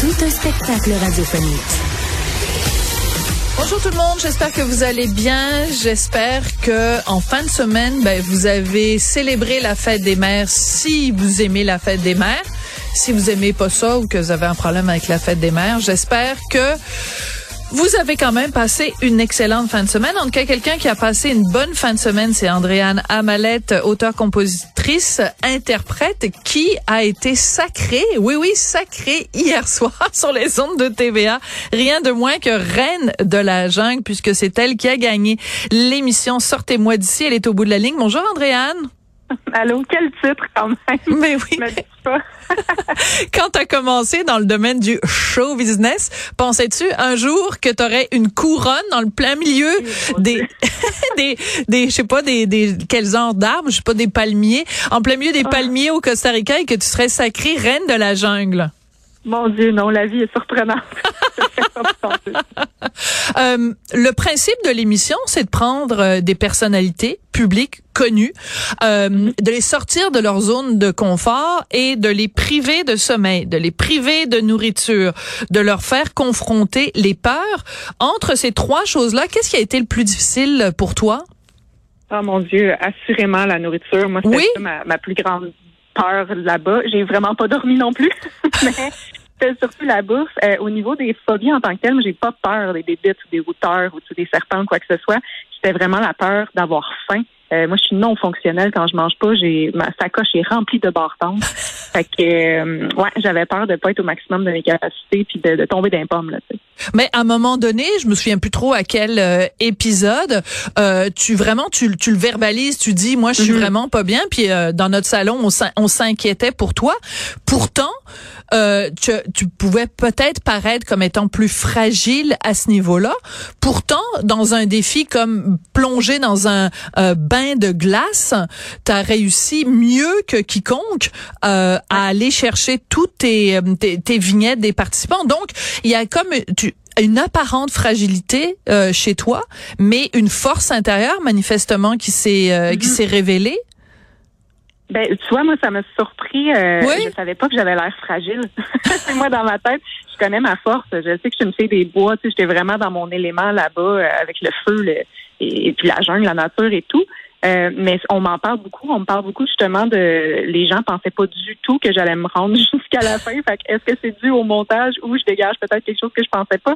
Tout un spectacle radiophonique. Bonjour tout le monde, j'espère que vous allez bien. J'espère que en fin de semaine, ben, vous avez célébré la fête des mères si vous aimez la fête des mères. Si vous aimez pas ça ou que vous avez un problème avec la fête des mères, j'espère que vous avez quand même passé une excellente fin de semaine. En tout cas, quelqu'un qui a passé une bonne fin de semaine, c'est Andréane Amalette, interprète, qui a été sacrée, oui, oui, sacrée hier soir sur les ondes de TVA. Rien de moins que reine de la jungle, puisque c'est elle qui a gagné l'émission Sortez-moi d'ici. Elle est au bout de la ligne. Bonjour, Andréane. Allô, quel titre quand même? Mais oui. Pas. Quand tu as commencé dans le domaine du show business, pensais-tu un jour que tu aurais une couronne dans le plein milieu des, des, des, je sais pas, des, des, quels genres d'arbres, je sais pas, des palmiers, en plein milieu des Ah. palmiers au Costa Rica et que tu serais sacrée reine de la jungle? Mon Dieu, non, la vie est surprenante. Je sais pas penser. Euh, le principe de l'émission, c'est de prendre euh, des personnalités publiques connues, euh, de les sortir de leur zone de confort et de les priver de sommeil, de les priver de nourriture, de leur faire confronter les peurs. Entre ces trois choses-là, qu'est-ce qui a été le plus difficile pour toi? Oh mon Dieu, assurément la nourriture. Moi, c'était Oui? ma, ma plus grande peur là-bas. J'ai vraiment pas dormi non plus. Mais surtout la bourse. Euh, au niveau des phobies en tant que telles, j'ai pas peur des bébites ou des routeurs ou des serpents ou quoi que ce soit. C'était vraiment la peur d'avoir faim. Euh, moi, je suis non fonctionnelle quand je mange pas. J'ai ma sacoche est remplie de bartons. fait que euh, ouais, j'avais peur de pas être au maximum de mes capacités puis de, de tomber d'un pomme là. Mais à un moment donné, je me souviens plus trop à quel euh, épisode, euh, tu vraiment tu, tu le verbalises, tu dis moi je suis Mhm. vraiment pas bien, puis euh, dans notre salon on s'inquiétait pour toi. Pourtant, euh, tu, tu pouvais peut-être paraître comme étant plus fragile à ce niveau-là. Pourtant, dans un défi comme plonger dans un euh, bain de glace, tu as réussi mieux que quiconque euh, à aller chercher toutes tes, euh, tes, tes vignettes des participants. Donc, il y a comme tu, une apparente fragilité euh, chez toi, mais une force intérieure manifestement qui s'est euh, qui Mhm. s'est révélée. Ben, tu vois, moi, ça m'a surpris. Euh, Oui? Je savais pas que j'avais l'air fragile. moi, dans ma tête, je connais ma force. Je sais que je suis une fille des bois. Tu sais, j'étais vraiment dans mon élément là-bas, euh, avec le feu, le, et, et puis la jungle, la nature et tout. Euh, mais on m'en parle beaucoup. On me parle beaucoup justement de. Les gens pensaient pas du tout que j'allais me rendre jusqu'à la fin. Fait que est-ce que c'est dû au montage ou je dégage peut-être quelque chose que je pensais pas?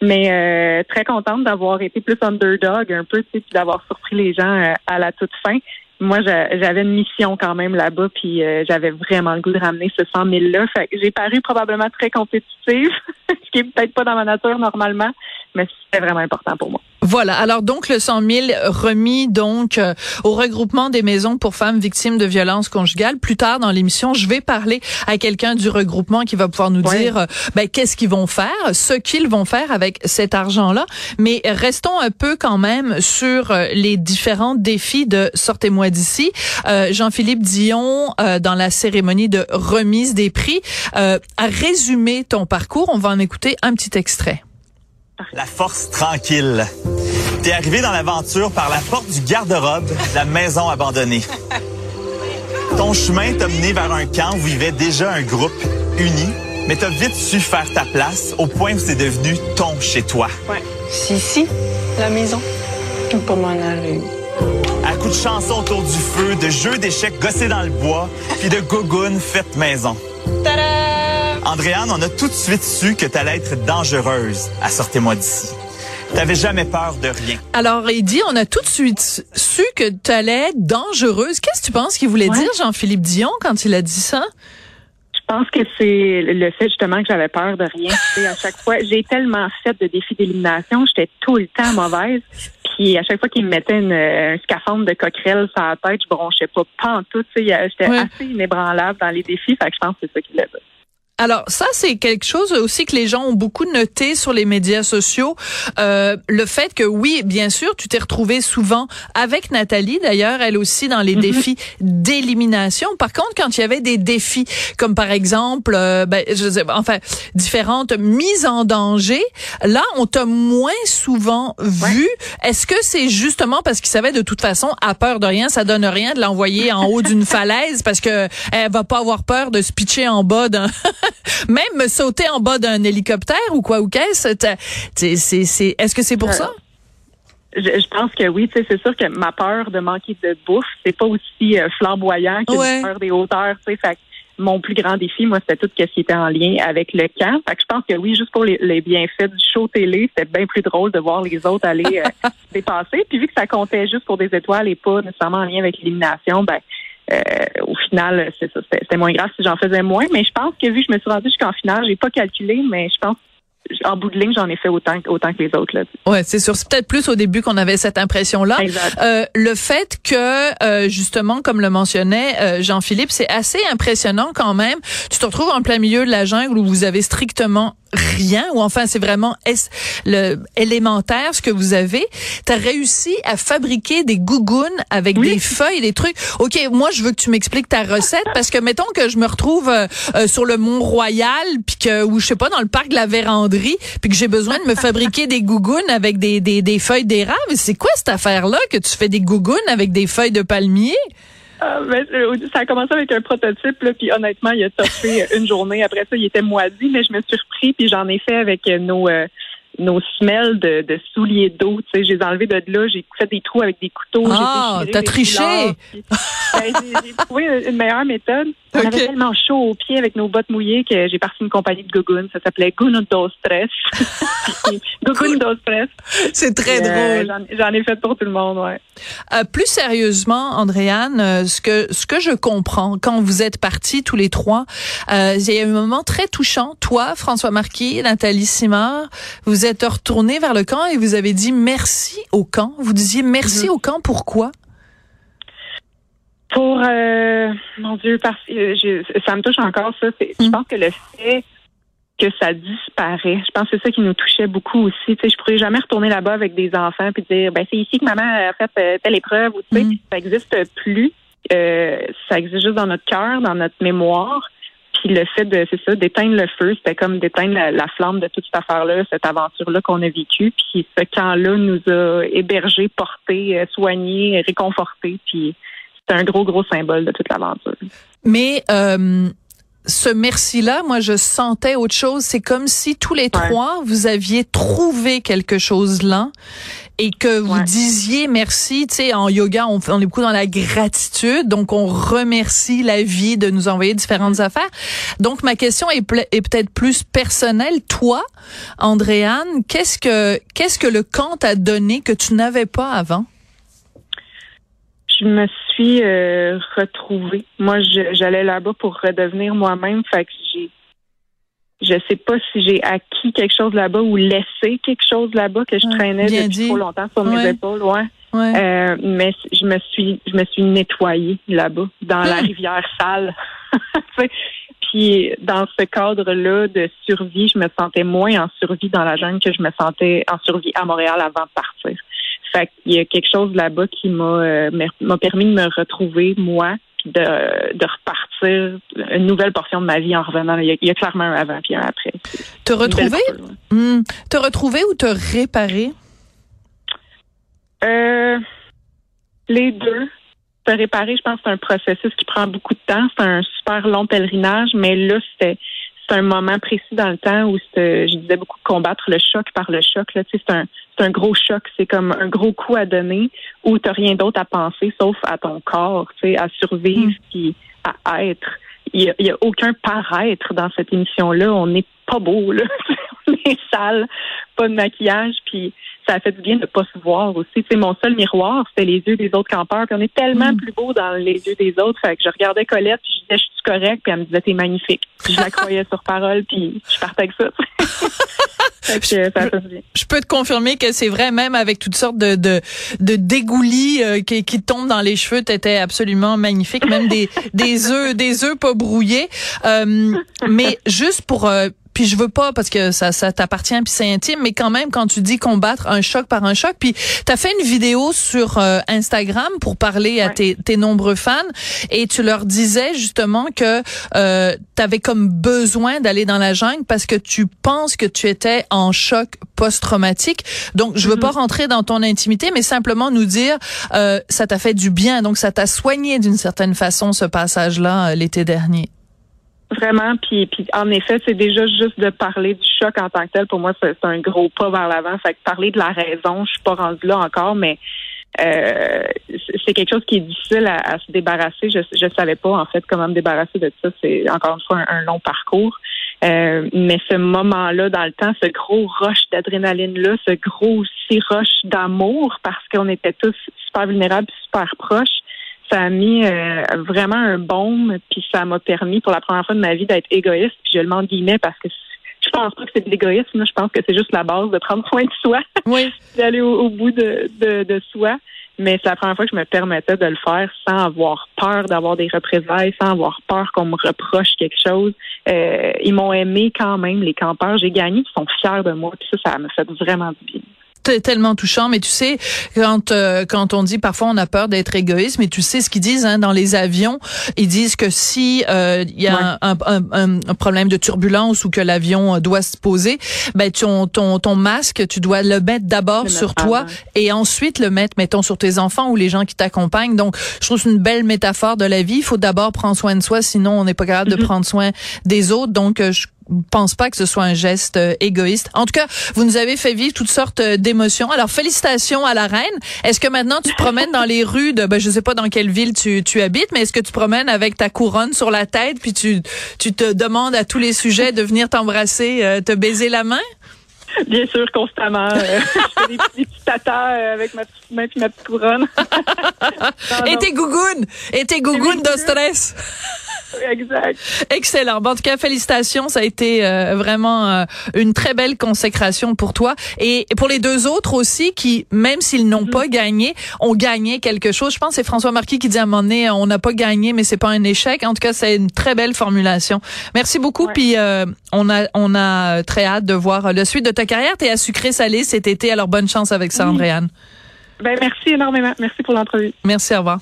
Mais euh, très contente d'avoir été plus underdog un peu, tu sais, puis d'avoir surpris les gens euh, à la toute fin moi, j'a- j'avais une mission quand même là-bas, puis euh, j'avais vraiment le goût de ramener ce 100 000-là. Fait j'ai paru probablement très compétitive, ce qui est peut-être pas dans ma nature normalement, mais c'était vraiment important pour moi. Voilà. Alors donc le 100 000 remis donc euh, au regroupement des maisons pour femmes victimes de violences conjugales. Plus tard dans l'émission, je vais parler à quelqu'un du regroupement qui va pouvoir nous dire euh, ben, qu'est-ce qu'ils vont faire, ce qu'ils vont faire avec cet argent-là. Mais restons un peu quand même sur euh, les différents défis de Sortez-moi d'ici. Euh, Jean-Philippe Dion, euh, dans la cérémonie de remise des prix, euh, a résumé ton parcours. On va en écouter un petit extrait. La force tranquille. T'es arrivé dans l'aventure par la porte du garde-robe de la maison abandonnée. Ton chemin t'a mené vers un camp où vivait déjà un groupe uni, mais t'as vite su faire ta place au point où c'est devenu ton chez toi. C'est ici, la maison. Je peux pas m'en aller. À coups de chansons autour du feu, de jeux d'échecs gossés dans le bois, puis de gougounes faites maison. Andréane, on a tout de suite su que t'allais être dangereuse à Sortez-moi d'ici. T'avais jamais peur de rien. Alors, il dit, on a tout de suite su que tu allais être dangereuse. Qu'est-ce que tu penses qu'il voulait Ouais. dire, Jean-Philippe Dion, quand il a dit ça? Je pense que c'est le fait justement que j'avais peur de rien. Tu sais, à chaque fois, j'ai tellement fait de défis d'élimination, j'étais tout le temps mauvaise. Puis à chaque fois qu'il me mettait une- un scaphandre de coquerelle sur la tête, je bronchais pas pantoute. Tu sais, j'étais Ouais. assez inébranlable dans les défis. Fait que je pense que c'est ça qu'il voulait dire. Alors ça, c'est quelque chose aussi que les gens ont beaucoup noté sur les médias sociaux. Euh, le fait que oui, bien sûr, tu t'es retrouvé souvent avec Nathalie, d'ailleurs, elle aussi dans les mhm. défis d'élimination. Par contre, quand il y avait des défis, comme par exemple, euh, ben, je sais, enfin, différentes mises en danger, là, on t'a moins souvent vu. Est-ce que c'est justement parce qu'il savait de toute façon, à peur de rien, ça donne rien de l'envoyer en haut d'une falaise parce que elle va pas avoir peur de se pitcher en bas d'un Même sauter en bas d'un hélicoptère ou quoi ou qu'est-ce, c'est, est-ce que c'est pour ça? Je, pense que oui, c'est sûr que ma peur de manquer de bouffe, c'est pas aussi euh, flamboyant que la peur des hauteurs, tu sais. mon plus grand défi, moi, c'était tout ce qui était en lien avec le camp. Fait que je pense que oui, juste pour les, bienfaits du show télé, c'était bien plus drôle de voir les autres aller euh, dépasser. Puis vu que ça comptait juste pour des étoiles et pas nécessairement en lien avec l'élimination, ben euh, au final, c'est ça, c'était moins grave si j'en faisais moins. Mais je pense que vu que je me suis rendue jusqu'en finale, j'ai pas calculé, mais je pense en bout de ligne, j'en ai fait autant, autant que les autres. Là. Ouais, c'est sûr. C'est peut-être plus au début qu'on avait cette impression-là. Euh, le fait que, euh, justement, comme le mentionnait euh, Jean-Philippe, c'est assez impressionnant quand même. Tu te retrouves en plein milieu de la jungle où vous avez strictement rien, ou enfin c'est vraiment le élémentaire ce que vous avez. Tu as réussi à fabriquer des gougounes avec des feuilles, des trucs. OK, moi je veux que tu m'expliques ta recette parce que mettons que je me retrouve euh, euh, sur le Mont Royal puis que ou je sais pas dans le parc de la Vérandrie puis que j'ai besoin de me fabriquer des gougounes avec des des, des feuilles d'érable, c'est quoi cette affaire là que tu fais des gougounes avec des feuilles de palmier? Ah, ben, euh, ça a commencé avec un prototype, là, puis honnêtement, il a toffé une journée. Après ça, il était moisi, mais je me suis repris, puis j'en ai fait avec nos euh, nos semelles de, de souliers d'eau. Tu sais, j'ai enlevé de là, j'ai fait des trous avec des couteaux. Ah, t'as triché! Ben, j'ai trouvé une meilleure méthode. On avait tellement chaud aux pieds avec nos bottes mouillées que j'ai parti une compagnie de gogoon. Ça s'appelait Guno dos Stress. gogoon dos Stress. C'est très euh, drôle. J'en ai fait pour tout le monde, ouais. Euh, plus sérieusement, Andréane, euh, ce que ce que je comprends quand vous êtes partis tous les trois, euh, il y a eu un moment très touchant. Toi, François Marquis, Nathalie Simard, vous êtes retournés vers le camp et vous avez dit merci au camp. Vous disiez merci mm-hmm. au camp. Pourquoi? Pour euh, mon Dieu, parce que ça me touche encore ça. Je mm. pense que le fait que ça disparaît. Je pense que c'est ça qui nous touchait beaucoup aussi. Tu sais, je pourrais jamais retourner là-bas avec des enfants puis dire ben c'est ici que maman a fait euh, telle épreuve ou tu sais, mm. ça existe plus. Euh, ça existe juste dans notre cœur, dans notre mémoire. Puis le fait de c'est ça d'éteindre le feu, c'était comme d'éteindre la, flamme de toute cette affaire-là, cette aventure-là qu'on a vécue. Puis ce camp-là nous a hébergés, portés, euh, soignés, réconfortés. Puis c'est un gros, gros symbole de toute l'aventure. Mais euh, ce merci-là, moi, je sentais autre chose. C'est comme si tous les trois, vous aviez trouvé quelque chose là et que vous disiez merci. Tu sais, en yoga, on, on, est beaucoup dans la gratitude, donc on remercie la vie de nous envoyer différentes affaires. Donc, ma question est, est peut-être plus personnelle. Toi, Andréane, qu'est-ce que qu'est-ce que le camp t'a donné que tu n'avais pas avant? je me suis euh, retrouvée. Moi, j'allais là-bas pour redevenir moi-même. Fait que j'ai, je sais pas si j'ai acquis quelque chose là-bas ou laissé quelque chose là-bas que je traînais depuis trop longtemps sur mes épaules. Ouais. Euh, mais je me suis, je me suis nettoyée là-bas dans la hum. rivière sale. Puis dans ce cadre-là de survie, je me sentais moins en survie dans la jungle que je me sentais en survie à Montréal avant de partir. Fait qu'il y a quelque chose là-bas qui m'a euh, m'a permis de me retrouver moi de, de repartir une nouvelle portion de ma vie en revenant. Il y a, clairement un avant puis un après. Te retrouver, hmm. te retrouver ou te réparer? Euh, les deux. Te réparer, je pense que c'est un processus qui prend beaucoup de temps. C'est un super long pèlerinage, mais là, c'était c'est un moment précis dans le temps où je disais beaucoup combattre le choc par le choc. Là, c'est un c'est un gros choc, c'est comme un gros coup à donner où tu rien d'autre à penser sauf à ton corps, à survivre mm. puis à être. Il n'y a, a, aucun paraître dans cette émission-là. On n'est pas beau, là. salles, pas de maquillage, puis ça a fait du bien de ne pas se voir aussi. Sais, mon seul miroir, c'était les yeux des autres campeurs. Puis on est tellement Mm. plus beau dans les yeux des autres. Fait que je regardais Colette, puis je disais, je suis correcte, puis elle me disait, t'es magnifique. Puis je la croyais sur parole, puis je partais avec ça. fait que ça a fait du bien. Je peux te confirmer que c'est vrai, même avec toutes sortes de de, de dégoulis euh, qui, qui tombent dans les cheveux, t'étais absolument magnifique, même des des œufs des œufs pas brouillés. Euh, mais juste pour euh, puis je veux pas parce que ça ça t'appartient puis c'est intime mais quand même quand tu dis combattre un choc par un choc puis t'as fait une vidéo sur euh, Instagram pour parler à tes, tes nombreux fans et tu leur disais justement que euh, t'avais comme besoin d'aller dans la jungle parce que tu penses que tu étais en choc post-traumatique. Donc je veux pas rentrer dans ton intimité mais simplement nous dire euh, ça t'a fait du bien. Donc ça t'a soigné d'une certaine façon ce passage là l'été dernier Vraiment, puis, puis en effet, c'est déjà juste de parler du choc en tant que tel. Pour moi, c'est un gros pas vers l'avant. Fait que parler de la raison, je suis pas rendue là encore, mais euh, c'est- quelque chose qui est difficile à, à se débarrasser. Je je savais pas en fait comment me débarrasser de ça. C'est encore une fois un, un long parcours. Euh, mais ce moment-là, dans le temps, ce gros rush d'adrénaline-là, ce gros aussi rush d'amour, parce qu'on était tous super vulnérables, super proches, ça a mis euh, vraiment un baume, puis ça m'a permis pour la première fois de ma vie d'être égoïste. Puis je le mets en guillemets parce que je pense pas que c'est de l'égoïsme, là. je pense que c'est juste la base de prendre soin de soi, oui d'aller au, au bout de, de, de soi. Mais c'est la première fois que je me permettais de le faire sans avoir peur d'avoir des représailles, sans avoir peur qu'on me reproche quelque chose. Euh, ils m'ont aimé quand même, les campeurs. J'ai gagné, ils sont fiers de moi. Puis ça, ça me fait vraiment du bien. Tellement touchant, mais tu sais, quand euh, quand on dit parfois on a peur d'être égoïste, mais tu sais ce qu'ils disent hein, dans les avions, ils disent que si euh, il y a Ouais. un, un, un- un problème de turbulence ou que l'avion euh, doit se poser, ben ton ton ton masque, tu dois le mettre d'abord sur mettre toi et ensuite le mettre, mettons, sur tes enfants ou les gens qui t'accompagnent. Donc, je trouve que c'est une belle métaphore de la vie. Il faut d'abord prendre soin de soi, sinon on n'est pas capable de prendre soin des autres. Donc, euh, je pense pas que ce soit un geste euh, égoïste. En tout cas, vous nous avez fait vivre toutes sortes euh, d'émotions. Alors, félicitations à la reine. Est-ce que maintenant tu te promènes dans les rues de, ben, je sais pas dans quelle ville tu, tu habites, mais est-ce que tu te promènes avec ta couronne sur la tête puis tu, tu te demandes à tous les sujets de venir t'embrasser, euh, te baiser la main? Bien sûr, constamment. euh, je fais des petits, tatas euh, avec ma petite main puis ma petite couronne. Non, Et tes gougounes! Et tes gougounes de stress! Exact. Excellent. Bon, en tout cas, félicitations. Ça a été euh, vraiment euh, une très belle consécration pour toi. Et pour les deux autres aussi, qui, même s'ils n'ont pas gagné, ont gagné quelque chose. Je pense que c'est François Marquis qui dit à un moment donné, on n'a pas gagné, mais c'est pas un échec. En tout cas, c'est une très belle formulation. Merci beaucoup. Ouais. Puis euh, on a on a très hâte de voir le suite de ta carrière. T'es à sucré salé cet été. Alors bonne chance avec ça, Oui. Andréane. Ben merci énormément. Merci pour l'entrevue. Merci. Au revoir.